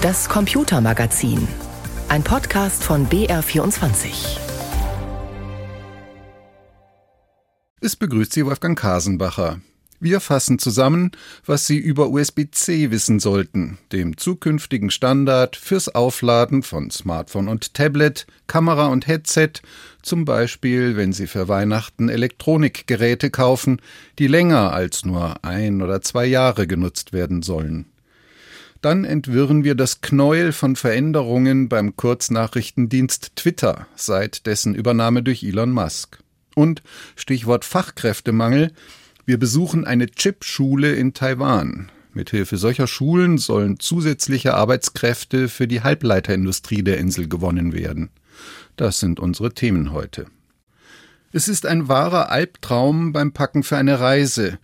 Das Computermagazin. Ein Podcast von BR24. Es begrüßt Sie Wolfgang Kasenbacher. Wir fassen zusammen, was Sie über USB-C wissen sollten, dem zukünftigen Standard fürs Aufladen von Smartphone und Tablet, Kamera und Headset, zum Beispiel wenn Sie für Weihnachten Elektronikgeräte kaufen, die länger als nur ein oder zwei Jahre genutzt werden sollen. Dann entwirren wir das Knäuel von Veränderungen beim Kurznachrichtendienst Twitter seit dessen Übernahme durch Elon Musk. Und Stichwort Fachkräftemangel wir besuchen eine Chip-Schule in Taiwan. Mithilfe solcher Schulen sollen zusätzliche Arbeitskräfte für die Halbleiterindustrie der Insel gewonnen werden. Das sind unsere Themen heute. Es ist ein wahrer Albtraum beim Packen für eine Reise.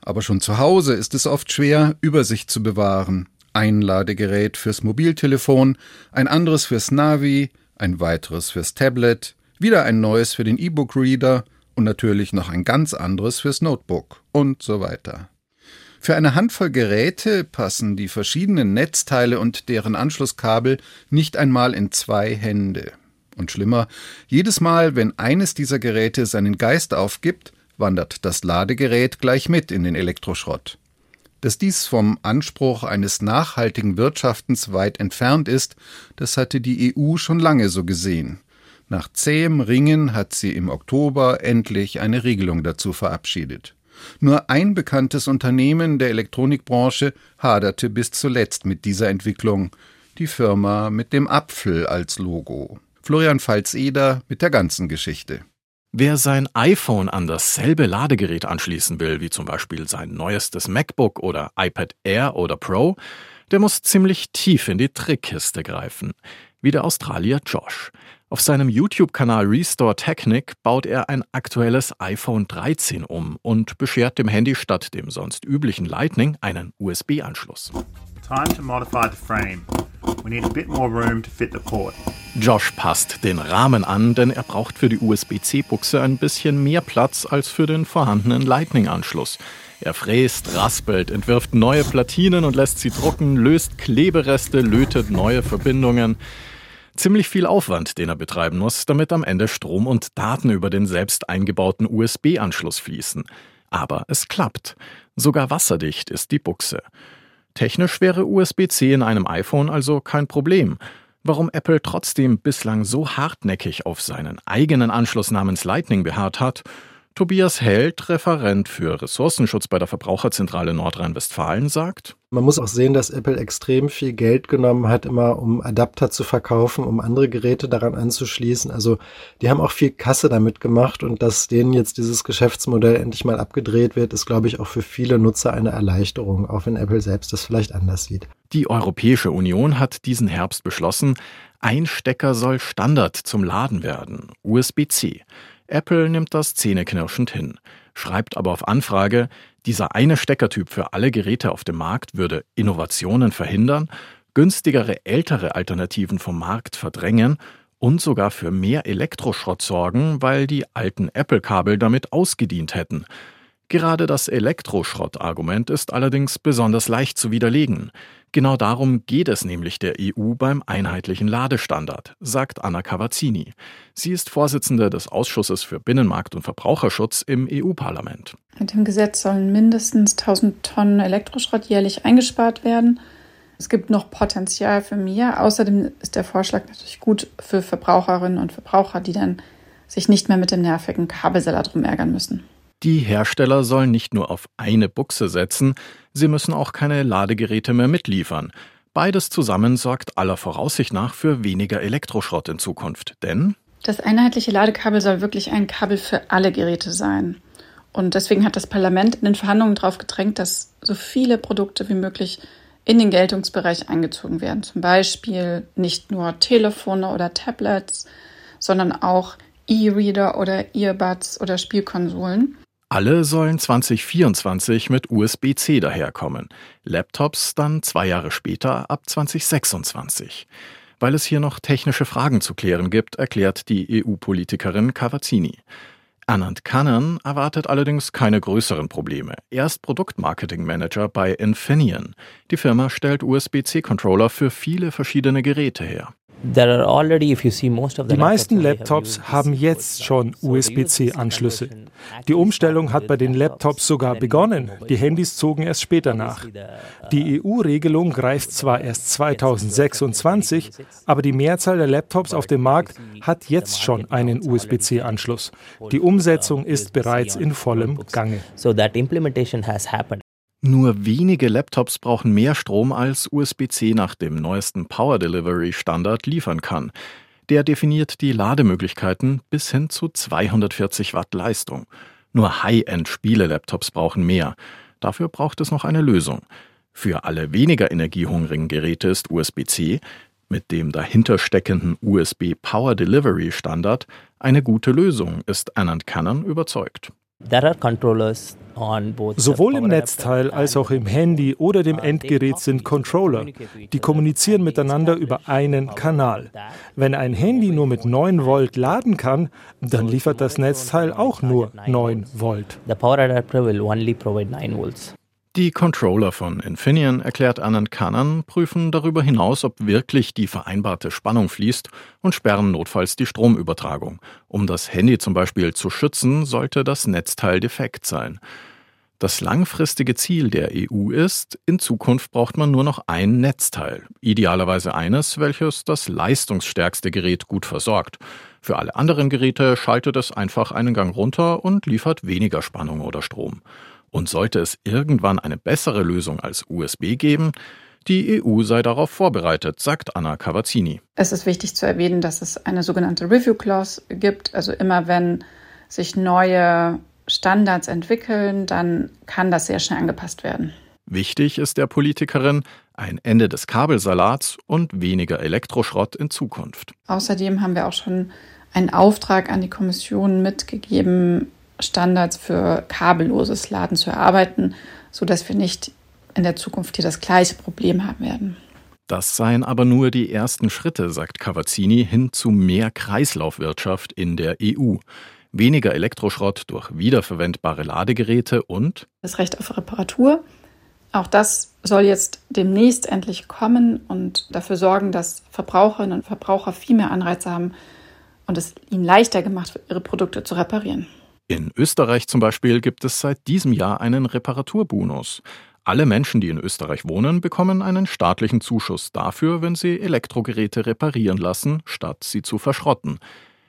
Aber schon zu Hause ist es oft schwer, Übersicht zu bewahren. Ein Ladegerät fürs Mobiltelefon, ein anderes fürs Navi, ein weiteres fürs Tablet, wieder ein neues für den E-Book-Reader – und natürlich noch ein ganz anderes fürs Notebook und so weiter. Für eine Handvoll Geräte passen die verschiedenen Netzteile und deren Anschlusskabel nicht einmal in zwei Hände. Und schlimmer, jedes Mal, wenn eines dieser Geräte seinen Geist aufgibt, wandert das Ladegerät gleich mit in den Elektroschrott. Dass dies vom Anspruch eines nachhaltigen Wirtschaftens weit entfernt ist, das hatte die EU schon lange so gesehen. Nach zähem Ringen hat sie im Oktober endlich eine Regelung dazu verabschiedet. Nur ein bekanntes Unternehmen der Elektronikbranche haderte bis zuletzt mit dieser Entwicklung, die Firma mit dem Apfel als Logo. Florian Pfalz-Eder mit der ganzen Geschichte. Wer sein iPhone an dasselbe Ladegerät anschließen will, wie zum Beispiel sein neuestes MacBook oder iPad Air oder Pro, der muss ziemlich tief in die Trickkiste greifen, wie der Australier Josh. Auf seinem YouTube-Kanal Restore Technik baut er ein aktuelles iPhone 13 um und beschert dem Handy statt dem sonst üblichen Lightning einen USB-Anschluss. Josh passt den Rahmen an, denn er braucht für die USB-C-Buchse ein bisschen mehr Platz als für den vorhandenen Lightning-Anschluss. Er fräst, raspelt, entwirft neue Platinen und lässt sie drucken, löst Klebereste, lötet neue Verbindungen. Ziemlich viel Aufwand, den er betreiben muss, damit am Ende Strom und Daten über den selbst eingebauten USB-Anschluss fließen. Aber es klappt. Sogar wasserdicht ist die Buchse. Technisch wäre USB-C in einem iPhone also kein Problem. Warum Apple trotzdem bislang so hartnäckig auf seinen eigenen Anschluss namens Lightning beharrt hat, Tobias Held, Referent für Ressourcenschutz bei der Verbraucherzentrale Nordrhein-Westfalen, sagt, man muss auch sehen, dass Apple extrem viel Geld genommen hat, immer um Adapter zu verkaufen, um andere Geräte daran anzuschließen. Also die haben auch viel Kasse damit gemacht und dass denen jetzt dieses Geschäftsmodell endlich mal abgedreht wird, ist, glaube ich, auch für viele Nutzer eine Erleichterung, auch wenn Apple selbst das vielleicht anders sieht. Die Europäische Union hat diesen Herbst beschlossen, ein Stecker soll Standard zum Laden werden, USB-C. Apple nimmt das zähneknirschend hin, schreibt aber auf Anfrage, dieser eine Steckertyp für alle Geräte auf dem Markt würde Innovationen verhindern, günstigere ältere Alternativen vom Markt verdrängen und sogar für mehr Elektroschrott sorgen, weil die alten Apple-Kabel damit ausgedient hätten. Gerade das Elektroschrott-Argument ist allerdings besonders leicht zu widerlegen. Genau darum geht es nämlich der EU beim einheitlichen Ladestandard, sagt Anna Cavazzini. Sie ist Vorsitzende des Ausschusses für Binnenmarkt und Verbraucherschutz im EU-Parlament. Mit dem Gesetz sollen mindestens 1000 Tonnen Elektroschrott jährlich eingespart werden. Es gibt noch Potenzial für mehr. Außerdem ist der Vorschlag natürlich gut für Verbraucherinnen und Verbraucher, die dann sich nicht mehr mit dem nervigen Kabelseller drum ärgern müssen. Die Hersteller sollen nicht nur auf eine Buchse setzen, sie müssen auch keine Ladegeräte mehr mitliefern. Beides zusammen sorgt aller Voraussicht nach für weniger Elektroschrott in Zukunft. Denn das einheitliche Ladekabel soll wirklich ein Kabel für alle Geräte sein. Und deswegen hat das Parlament in den Verhandlungen darauf gedrängt, dass so viele Produkte wie möglich in den Geltungsbereich eingezogen werden. Zum Beispiel nicht nur Telefone oder Tablets, sondern auch E-Reader oder Earbuds oder Spielkonsolen. Alle sollen 2024 mit USB-C daherkommen, Laptops dann zwei Jahre später ab 2026. Weil es hier noch technische Fragen zu klären gibt, erklärt die EU-Politikerin Cavazzini. Anand Kannan erwartet allerdings keine größeren Probleme. Er ist Produktmarketing-Manager bei Infineon. Die Firma stellt USB-C-Controller für viele verschiedene Geräte her. Die meisten Laptops haben jetzt schon USB-C-Anschlüsse. Die Umstellung hat bei den Laptops sogar begonnen. Die Handys zogen erst später nach. Die EU-Regelung greift zwar erst 2026, aber die Mehrzahl der Laptops auf dem Markt hat jetzt schon einen USB-C-Anschluss. Die Umsetzung ist bereits in vollem Gange. Nur wenige Laptops brauchen mehr Strom als USB-C nach dem neuesten Power Delivery Standard liefern kann. Der definiert die Lademöglichkeiten bis hin zu 240 Watt Leistung. Nur High-End-Spiele-Laptops brauchen mehr. Dafür braucht es noch eine Lösung. Für alle weniger energiehungrigen Geräte ist USB-C mit dem dahinter steckenden USB Power Delivery Standard eine gute Lösung, ist Anand Cannon überzeugt. Sowohl im Netzteil als auch im Handy oder dem Endgerät sind Controller. Die kommunizieren miteinander über einen Kanal. Wenn ein Handy nur mit 9 Volt laden kann, dann liefert das Netzteil auch nur 9 Volt. Die Controller von Infineon, erklärt Anand Kanan, prüfen darüber hinaus, ob wirklich die vereinbarte Spannung fließt und sperren notfalls die Stromübertragung. Um das Handy zum Beispiel zu schützen, sollte das Netzteil defekt sein. Das langfristige Ziel der EU ist, in Zukunft braucht man nur noch ein Netzteil, idealerweise eines, welches das leistungsstärkste Gerät gut versorgt. Für alle anderen Geräte schaltet es einfach einen Gang runter und liefert weniger Spannung oder Strom. Und sollte es irgendwann eine bessere Lösung als USB geben, die EU sei darauf vorbereitet, sagt Anna Cavazzini. Es ist wichtig zu erwähnen, dass es eine sogenannte Review Clause gibt. Also immer wenn sich neue Standards entwickeln, dann kann das sehr schnell angepasst werden. Wichtig ist der Politikerin ein Ende des Kabelsalats und weniger Elektroschrott in Zukunft. Außerdem haben wir auch schon einen Auftrag an die Kommission mitgegeben, Standards für kabelloses Laden zu erarbeiten, sodass wir nicht in der Zukunft hier das gleiche Problem haben werden. Das seien aber nur die ersten Schritte, sagt Cavazzini, hin zu mehr Kreislaufwirtschaft in der EU. Weniger Elektroschrott durch wiederverwendbare Ladegeräte und das Recht auf Reparatur. Auch das soll jetzt demnächst endlich kommen und dafür sorgen, dass Verbraucherinnen und Verbraucher viel mehr Anreize haben und es ihnen leichter gemacht wird, ihre Produkte zu reparieren. In Österreich zum Beispiel gibt es seit diesem Jahr einen Reparaturbonus. Alle Menschen, die in Österreich wohnen, bekommen einen staatlichen Zuschuss dafür, wenn sie Elektrogeräte reparieren lassen, statt sie zu verschrotten.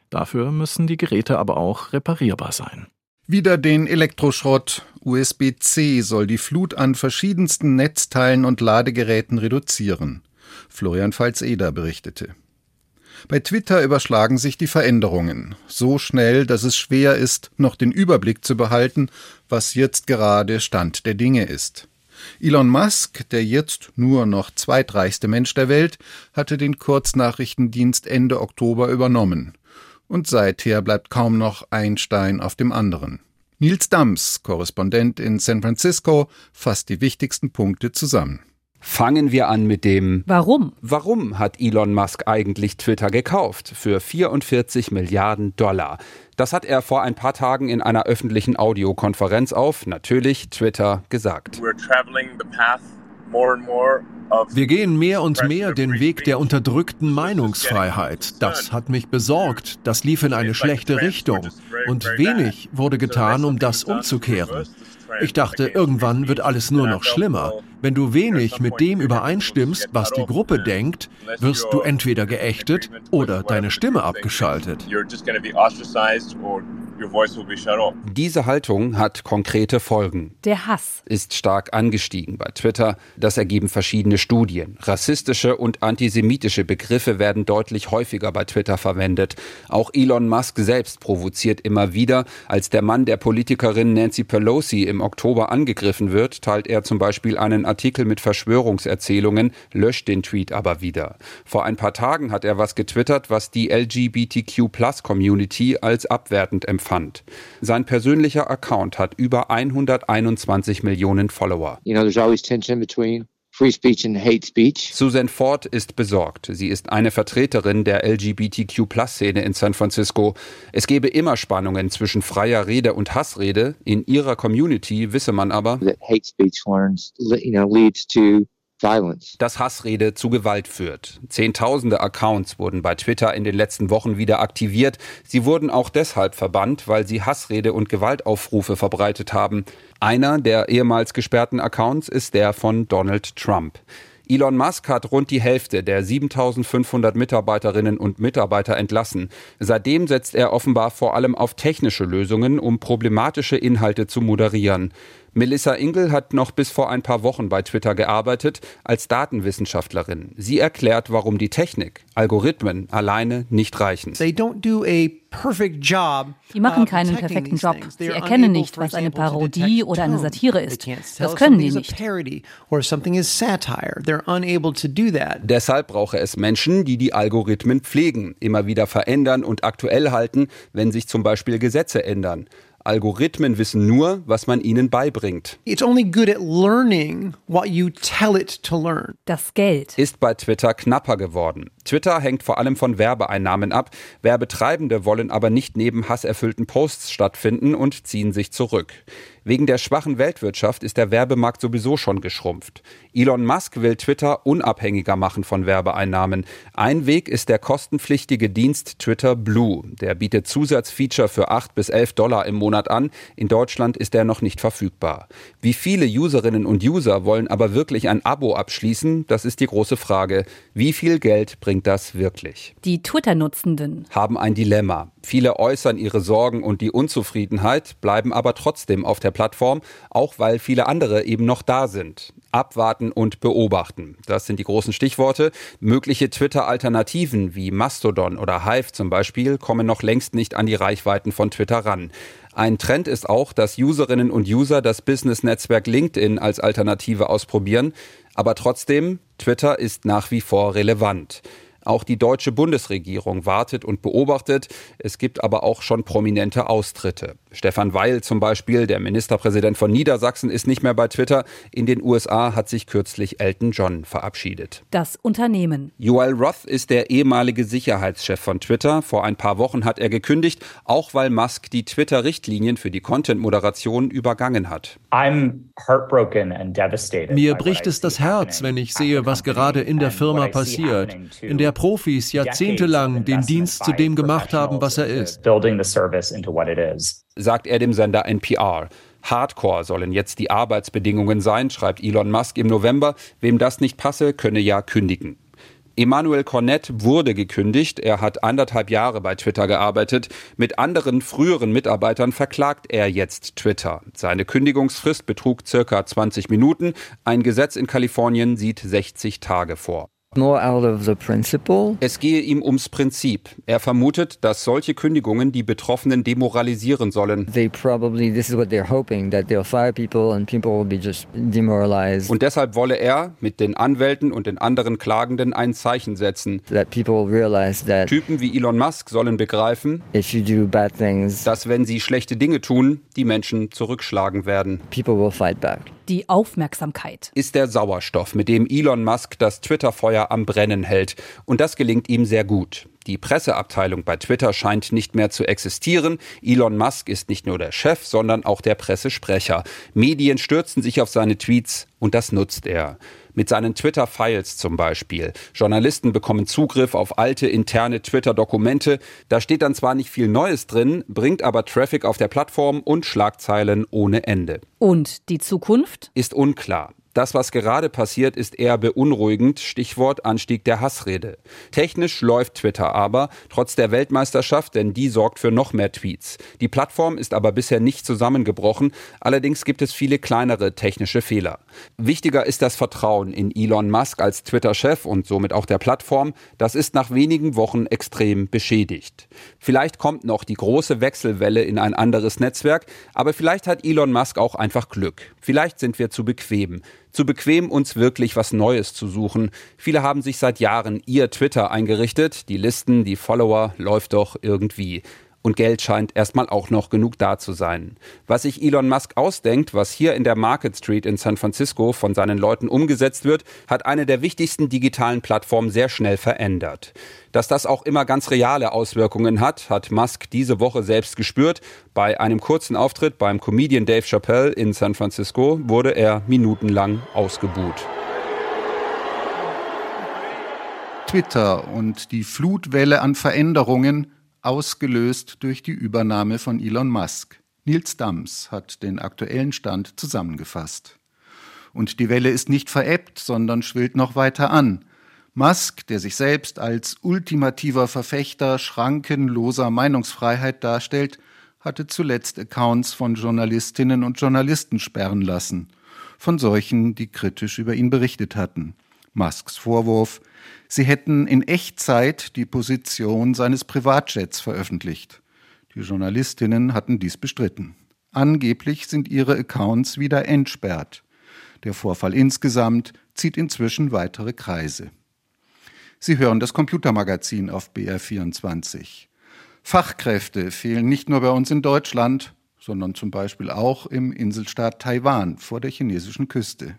Dafür müssen die Geräte aber auch reparierbar sein. Wieder den Elektroschrott. USB-C soll die Flut an verschiedensten Netzteilen und Ladegeräten reduzieren. Florian Pfalz-Eder berichtete. Bei Twitter überschlagen sich die Veränderungen so schnell, dass es schwer ist, noch den Überblick zu behalten, was jetzt gerade Stand der Dinge ist. Elon Musk, der jetzt nur noch zweitreichste Mensch der Welt, hatte den Kurznachrichtendienst Ende Oktober übernommen. Und seither bleibt kaum noch ein Stein auf dem anderen. Nils Dams, Korrespondent in San Francisco, fasst die wichtigsten Punkte zusammen. Fangen wir an mit dem Warum? Warum hat Elon Musk eigentlich Twitter gekauft? Für 44 Milliarden Dollar. Das hat er vor ein paar Tagen in einer öffentlichen Audiokonferenz auf, natürlich Twitter, gesagt. Wir gehen mehr und mehr den Weg der unterdrückten Meinungsfreiheit. Das hat mich besorgt. Das lief in eine schlechte Richtung. Und wenig wurde getan, um das umzukehren. Ich dachte, irgendwann wird alles nur noch schlimmer. Wenn du wenig mit dem übereinstimmst, was die Gruppe denkt, wirst du entweder geächtet oder deine Stimme abgeschaltet. Diese Haltung hat konkrete Folgen. Der Hass ist stark angestiegen bei Twitter. Das ergeben verschiedene Studien. Rassistische und antisemitische Begriffe werden deutlich häufiger bei Twitter verwendet. Auch Elon Musk selbst provoziert immer wieder. Als der Mann der Politikerin Nancy Pelosi im Oktober angegriffen wird, teilt er zum Beispiel einen Artikel mit Verschwörungserzählungen, löscht den Tweet aber wieder. Vor ein paar Tagen hat er was getwittert, was die LGBTQ-Plus-Community als abwertend empfand fand. Sein persönlicher Account hat über 121 Millionen Follower. You know, Free Speech and Hate Speech. Susan Ford ist besorgt. Sie ist eine Vertreterin der LGBTQ-Plus-Szene in San Francisco. Es gebe immer Spannungen zwischen freier Rede und Hassrede. In ihrer Community wisse man aber, that hate speech learns, you know, leads to dass Hassrede zu Gewalt führt. Zehntausende Accounts wurden bei Twitter in den letzten Wochen wieder aktiviert. Sie wurden auch deshalb verbannt, weil sie Hassrede und Gewaltaufrufe verbreitet haben. Einer der ehemals gesperrten Accounts ist der von Donald Trump. Elon Musk hat rund die Hälfte der 7500 Mitarbeiterinnen und Mitarbeiter entlassen. Seitdem setzt er offenbar vor allem auf technische Lösungen, um problematische Inhalte zu moderieren. Melissa Ingel hat noch bis vor ein paar Wochen bei Twitter gearbeitet als Datenwissenschaftlerin. Sie erklärt, warum die Technik, Algorithmen alleine nicht reichen. Die machen keinen perfekten Job. Sie erkennen nicht, was eine Parodie oder eine Satire ist. Das können die nicht. Deshalb brauche es Menschen, die die Algorithmen pflegen, immer wieder verändern und aktuell halten, wenn sich zum Beispiel Gesetze ändern. Algorithmen wissen nur, was man ihnen beibringt. Das Geld ist bei Twitter knapper geworden. Twitter hängt vor allem von Werbeeinnahmen ab. Werbetreibende wollen aber nicht neben hasserfüllten Posts stattfinden und ziehen sich zurück. Wegen der schwachen Weltwirtschaft ist der Werbemarkt sowieso schon geschrumpft. Elon Musk will Twitter unabhängiger machen von Werbeeinnahmen. Ein Weg ist der kostenpflichtige Dienst Twitter Blue. Der bietet Zusatzfeature für 8 bis 11 Dollar im Monat an. In Deutschland ist er noch nicht verfügbar. Wie viele Userinnen und User wollen aber wirklich ein Abo abschließen? Das ist die große Frage. Wie viel Geld bringt das wirklich? Die Twitter-Nutzenden haben ein Dilemma. Viele äußern ihre Sorgen und die Unzufriedenheit, bleiben aber trotzdem auf der Plattform, auch weil viele andere eben noch da sind. Abwarten und beobachten. Das sind die großen Stichworte. Mögliche Twitter-Alternativen wie Mastodon oder Hive zum Beispiel kommen noch längst nicht an die Reichweiten von Twitter ran. Ein Trend ist auch, dass Userinnen und User das Business-Netzwerk LinkedIn als Alternative ausprobieren. Aber trotzdem, Twitter ist nach wie vor relevant. Auch die deutsche Bundesregierung wartet und beobachtet. Es gibt aber auch schon prominente Austritte. Stefan Weil zum Beispiel, der Ministerpräsident von Niedersachsen, ist nicht mehr bei Twitter. In den USA hat sich kürzlich Elton John verabschiedet. Das Unternehmen. Joel Roth ist der ehemalige Sicherheitschef von Twitter. Vor ein paar Wochen hat er gekündigt, auch weil Musk die Twitter-Richtlinien für die Content-Moderation übergangen hat. Mir bricht es das Herz, wenn ich sehe, was gerade in der Firma passiert, in der Profis jahrzehntelang den Dienst zu dem gemacht haben, was er ist sagt er dem Sender NPR. Hardcore sollen jetzt die Arbeitsbedingungen sein, schreibt Elon Musk im November. Wem das nicht passe, könne ja kündigen. Emmanuel Cornett wurde gekündigt. Er hat anderthalb Jahre bei Twitter gearbeitet. Mit anderen früheren Mitarbeitern verklagt er jetzt Twitter. Seine Kündigungsfrist betrug circa 20 Minuten. Ein Gesetz in Kalifornien sieht 60 Tage vor. Es gehe ihm ums Prinzip. Er vermutet, dass solche Kündigungen die Betroffenen demoralisieren sollen. Und deshalb wolle er mit den Anwälten und den anderen Klagenden ein Zeichen setzen. Typen wie Elon Musk sollen begreifen, dass wenn sie schlechte Dinge tun, die Menschen zurückschlagen werden. Die Aufmerksamkeit ist der Sauerstoff, mit dem Elon Musk das Twitter-Feuer am Brennen hält. Und das gelingt ihm sehr gut. Die Presseabteilung bei Twitter scheint nicht mehr zu existieren. Elon Musk ist nicht nur der Chef, sondern auch der Pressesprecher. Medien stürzen sich auf seine Tweets und das nutzt er mit seinen Twitter-Files zum Beispiel. Journalisten bekommen Zugriff auf alte interne Twitter-Dokumente. Da steht dann zwar nicht viel Neues drin, bringt aber Traffic auf der Plattform und Schlagzeilen ohne Ende. Und die Zukunft? Ist unklar. Das, was gerade passiert, ist eher beunruhigend. Stichwort Anstieg der Hassrede. Technisch läuft Twitter aber, trotz der Weltmeisterschaft, denn die sorgt für noch mehr Tweets. Die Plattform ist aber bisher nicht zusammengebrochen. Allerdings gibt es viele kleinere technische Fehler. Wichtiger ist das Vertrauen in Elon Musk als Twitter-Chef und somit auch der Plattform. Das ist nach wenigen Wochen extrem beschädigt. Vielleicht kommt noch die große Wechselwelle in ein anderes Netzwerk, aber vielleicht hat Elon Musk auch einfach Glück. Vielleicht sind wir zu bequem zu bequem, uns wirklich was Neues zu suchen. Viele haben sich seit Jahren ihr Twitter eingerichtet. Die Listen, die Follower läuft doch irgendwie. Und Geld scheint erstmal auch noch genug da zu sein. Was sich Elon Musk ausdenkt, was hier in der Market Street in San Francisco von seinen Leuten umgesetzt wird, hat eine der wichtigsten digitalen Plattformen sehr schnell verändert. Dass das auch immer ganz reale Auswirkungen hat, hat Musk diese Woche selbst gespürt. Bei einem kurzen Auftritt beim Comedian Dave Chappelle in San Francisco wurde er minutenlang ausgebuht. Twitter und die Flutwelle an Veränderungen ausgelöst durch die Übernahme von Elon Musk. Nils Dams hat den aktuellen Stand zusammengefasst. Und die Welle ist nicht verebbt, sondern schwillt noch weiter an. Musk, der sich selbst als ultimativer Verfechter schrankenloser Meinungsfreiheit darstellt, hatte zuletzt Accounts von Journalistinnen und Journalisten sperren lassen, von solchen, die kritisch über ihn berichtet hatten. Musks Vorwurf, sie hätten in Echtzeit die Position seines Privatjets veröffentlicht. Die Journalistinnen hatten dies bestritten. Angeblich sind ihre Accounts wieder entsperrt. Der Vorfall insgesamt zieht inzwischen weitere Kreise. Sie hören das Computermagazin auf BR24. Fachkräfte fehlen nicht nur bei uns in Deutschland, sondern zum Beispiel auch im Inselstaat Taiwan vor der chinesischen Küste.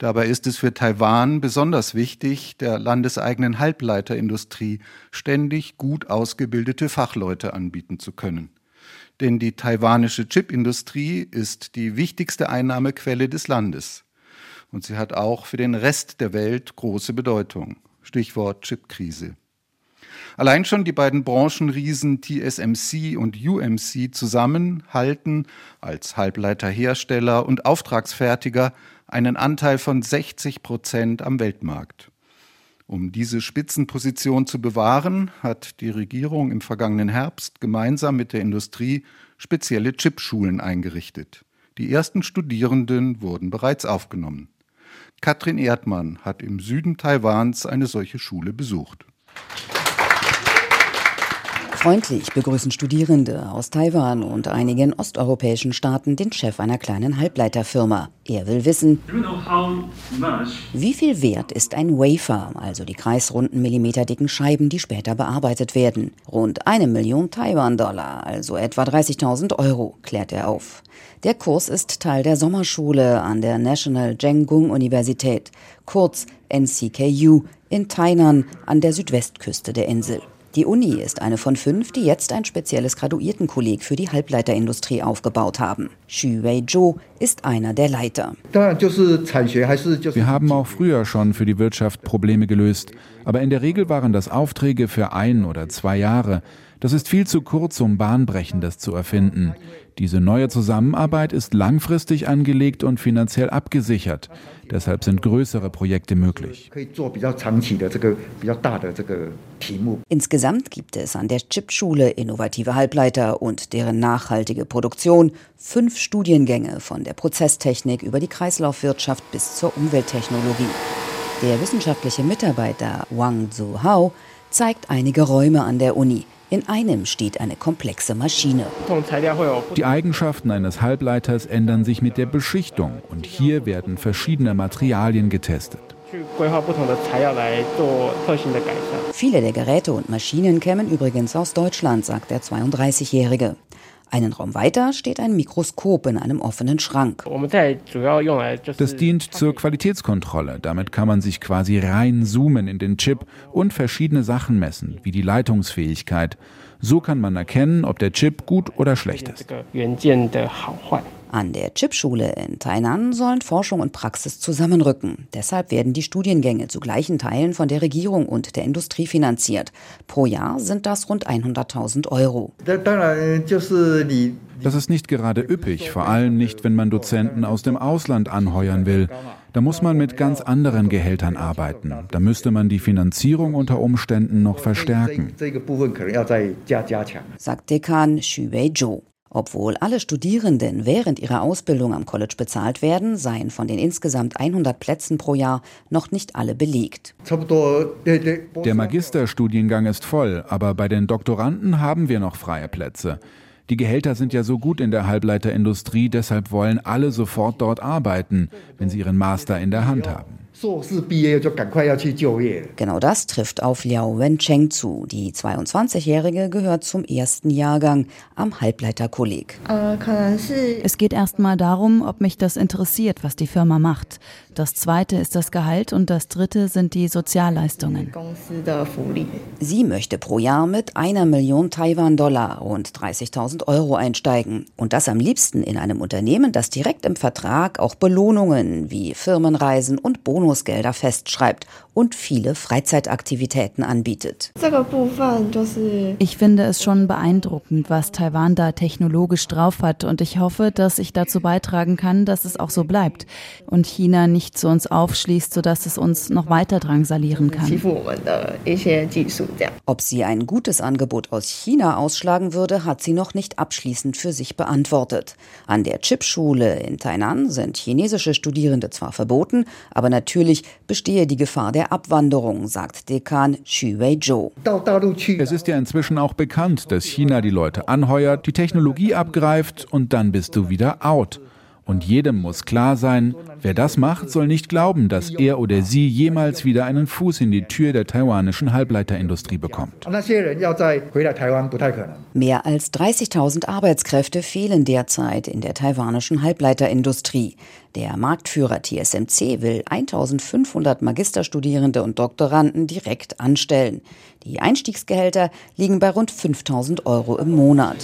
Dabei ist es für Taiwan besonders wichtig, der landeseigenen Halbleiterindustrie ständig gut ausgebildete Fachleute anbieten zu können. Denn die taiwanische Chipindustrie ist die wichtigste Einnahmequelle des Landes. Und sie hat auch für den Rest der Welt große Bedeutung. Stichwort Chipkrise. Allein schon die beiden Branchenriesen TSMC und UMC zusammen halten als Halbleiterhersteller und Auftragsfertiger einen Anteil von 60 Prozent am Weltmarkt. Um diese Spitzenposition zu bewahren, hat die Regierung im vergangenen Herbst gemeinsam mit der Industrie spezielle Chipschulen eingerichtet. Die ersten Studierenden wurden bereits aufgenommen. Katrin Erdmann hat im Süden Taiwans eine solche Schule besucht. Freundlich begrüßen Studierende aus Taiwan und einigen osteuropäischen Staaten den Chef einer kleinen Halbleiterfirma. Er will wissen, wie viel wert ist ein Wafer, also die kreisrunden millimeterdicken Scheiben, die später bearbeitet werden. Rund eine Million Taiwan-Dollar, also etwa 30.000 Euro, klärt er auf. Der Kurs ist Teil der Sommerschule an der National Zhengung Universität, kurz NCKU, in Tainan an der Südwestküste der Insel. Die Uni ist eine von fünf, die jetzt ein spezielles Graduiertenkolleg für die Halbleiterindustrie aufgebaut haben. Xu Wei-Zhou ist einer der Leiter. Wir haben auch früher schon für die Wirtschaft Probleme gelöst, aber in der Regel waren das Aufträge für ein oder zwei Jahre. Das ist viel zu kurz, um Bahnbrechendes zu erfinden. Diese neue Zusammenarbeit ist langfristig angelegt und finanziell abgesichert. Deshalb sind größere Projekte möglich. Insgesamt gibt es an der Chipschule innovative Halbleiter und deren nachhaltige Produktion, fünf Studiengänge von der Prozesstechnik über die Kreislaufwirtschaft bis zur Umwelttechnologie. Der wissenschaftliche Mitarbeiter Wang Zuhao zeigt einige Räume an der Uni, in einem steht eine komplexe Maschine. Die Eigenschaften eines Halbleiters ändern sich mit der Beschichtung und hier werden verschiedene Materialien getestet. Viele der Geräte und Maschinen kämen übrigens aus Deutschland, sagt der 32-Jährige. Einen Raum weiter steht ein Mikroskop in einem offenen Schrank. Das dient zur Qualitätskontrolle. Damit kann man sich quasi reinzoomen in den Chip und verschiedene Sachen messen, wie die Leitungsfähigkeit. So kann man erkennen, ob der Chip gut oder schlecht ist. An der Chipschule in Tainan sollen Forschung und Praxis zusammenrücken. Deshalb werden die Studiengänge zu gleichen Teilen von der Regierung und der Industrie finanziert. Pro Jahr sind das rund 100.000 Euro. Das ist nicht gerade üppig, vor allem nicht, wenn man Dozenten aus dem Ausland anheuern will. Da muss man mit ganz anderen Gehältern arbeiten. Da müsste man die Finanzierung unter Umständen noch verstärken. Sagt Dekan Xu Wei-Zhou. Obwohl alle Studierenden während ihrer Ausbildung am College bezahlt werden, seien von den insgesamt 100 Plätzen pro Jahr noch nicht alle belegt. Der Magisterstudiengang ist voll, aber bei den Doktoranden haben wir noch freie Plätze. Die Gehälter sind ja so gut in der Halbleiterindustrie, deshalb wollen alle sofort dort arbeiten, wenn sie ihren Master in der Hand haben. Genau das trifft auf Liao Wencheng zu. Die 22-Jährige gehört zum ersten Jahrgang am Halbleiterkolleg. Es geht erstmal darum, ob mich das interessiert, was die Firma macht. Das zweite ist das Gehalt und das dritte sind die Sozialleistungen. Sie möchte pro Jahr mit einer Million Taiwan-Dollar und 30.000 Euro einsteigen. Und das am liebsten in einem Unternehmen, das direkt im Vertrag auch Belohnungen wie Firmenreisen und Bonusgelder festschreibt und viele Freizeitaktivitäten anbietet. Ich finde es schon beeindruckend, was Taiwan da technologisch drauf hat und ich hoffe, dass ich dazu beitragen kann, dass es auch so bleibt und China nicht zu uns aufschließt, sodass es uns noch weiter drangsalieren kann. Ob sie ein gutes Angebot aus China ausschlagen würde, hat sie noch nicht abschließend für sich beantwortet. An der Chipschule in Tainan sind chinesische Studierende zwar verboten, aber natürlich bestehe die Gefahr der Abwanderung, sagt Dekan Xu Weizhou. Es ist ja inzwischen auch bekannt, dass China die Leute anheuert, die Technologie abgreift und dann bist du wieder out. Und jedem muss klar sein, wer das macht, soll nicht glauben, dass er oder sie jemals wieder einen Fuß in die Tür der taiwanischen Halbleiterindustrie bekommt. Mehr als 30.000 Arbeitskräfte fehlen derzeit in der taiwanischen Halbleiterindustrie. Der Marktführer TSMC will 1500 Magisterstudierende und Doktoranden direkt anstellen. Die Einstiegsgehälter liegen bei rund 5000 Euro im Monat.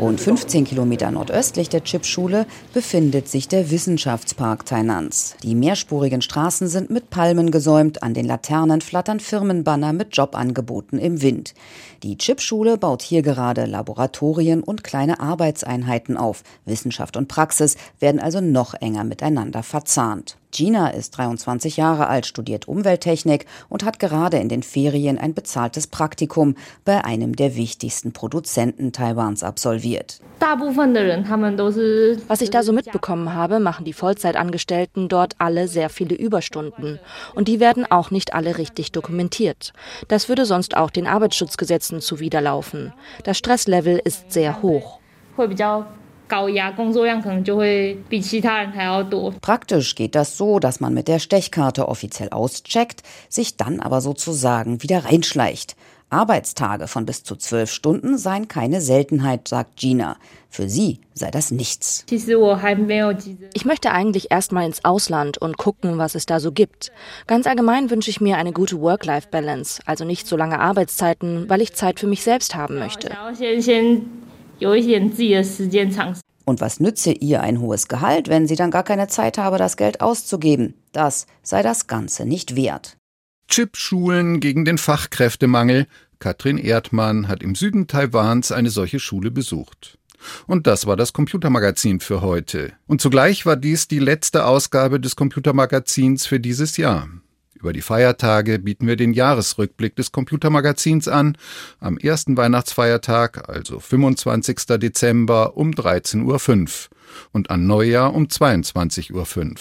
Rund 15 Kilometer nordöstlich der Chipschule befindet sich der Wissenschaftspark Tainans. Die mehrspurigen Straßen sind mit Palmen gesäumt, an den Laternen flattern Firmenbanner mit Jobangeboten im Wind. Die Chipschule baut hier gerade Laboratorien und kleine Arbeitseinheiten auf. Wissenschaft und Praxis werden also noch enger miteinander verzahnt. Gina ist 23 Jahre alt, studiert Umwelttechnik und hat gerade in den Ferien ein bezahltes Praktikum bei einem der wichtigsten Produzenten Taiwans absolviert. Was ich da so mitbekommen habe, machen die Vollzeitangestellten dort alle sehr viele Überstunden. Und die werden auch nicht alle richtig dokumentiert. Das würde sonst auch den Arbeitsschutzgesetzen zuwiderlaufen. Das Stresslevel ist sehr hoch. Praktisch geht das so, dass man mit der Stechkarte offiziell auscheckt, sich dann aber sozusagen wieder reinschleicht. Arbeitstage von bis zu zwölf Stunden seien keine Seltenheit, sagt Gina. Für sie sei das nichts. Ich möchte eigentlich erstmal ins Ausland und gucken, was es da so gibt. Ganz allgemein wünsche ich mir eine gute Work-Life-Balance, also nicht so lange Arbeitszeiten, weil ich Zeit für mich selbst haben möchte. Und was nütze ihr ein hohes Gehalt, wenn sie dann gar keine Zeit habe, das Geld auszugeben? Das sei das Ganze nicht wert. Chipschulen gegen den Fachkräftemangel. Katrin Erdmann hat im Süden Taiwans eine solche Schule besucht. Und das war das Computermagazin für heute. Und zugleich war dies die letzte Ausgabe des Computermagazins für dieses Jahr. Über die Feiertage bieten wir den Jahresrückblick des Computermagazins an. Am ersten Weihnachtsfeiertag, also 25. Dezember um 13.05 Uhr und an Neujahr um 22.05 Uhr.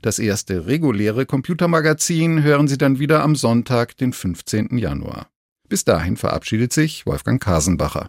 Das erste reguläre Computermagazin hören Sie dann wieder am Sonntag, den 15. Januar. Bis dahin verabschiedet sich Wolfgang Kasenbacher.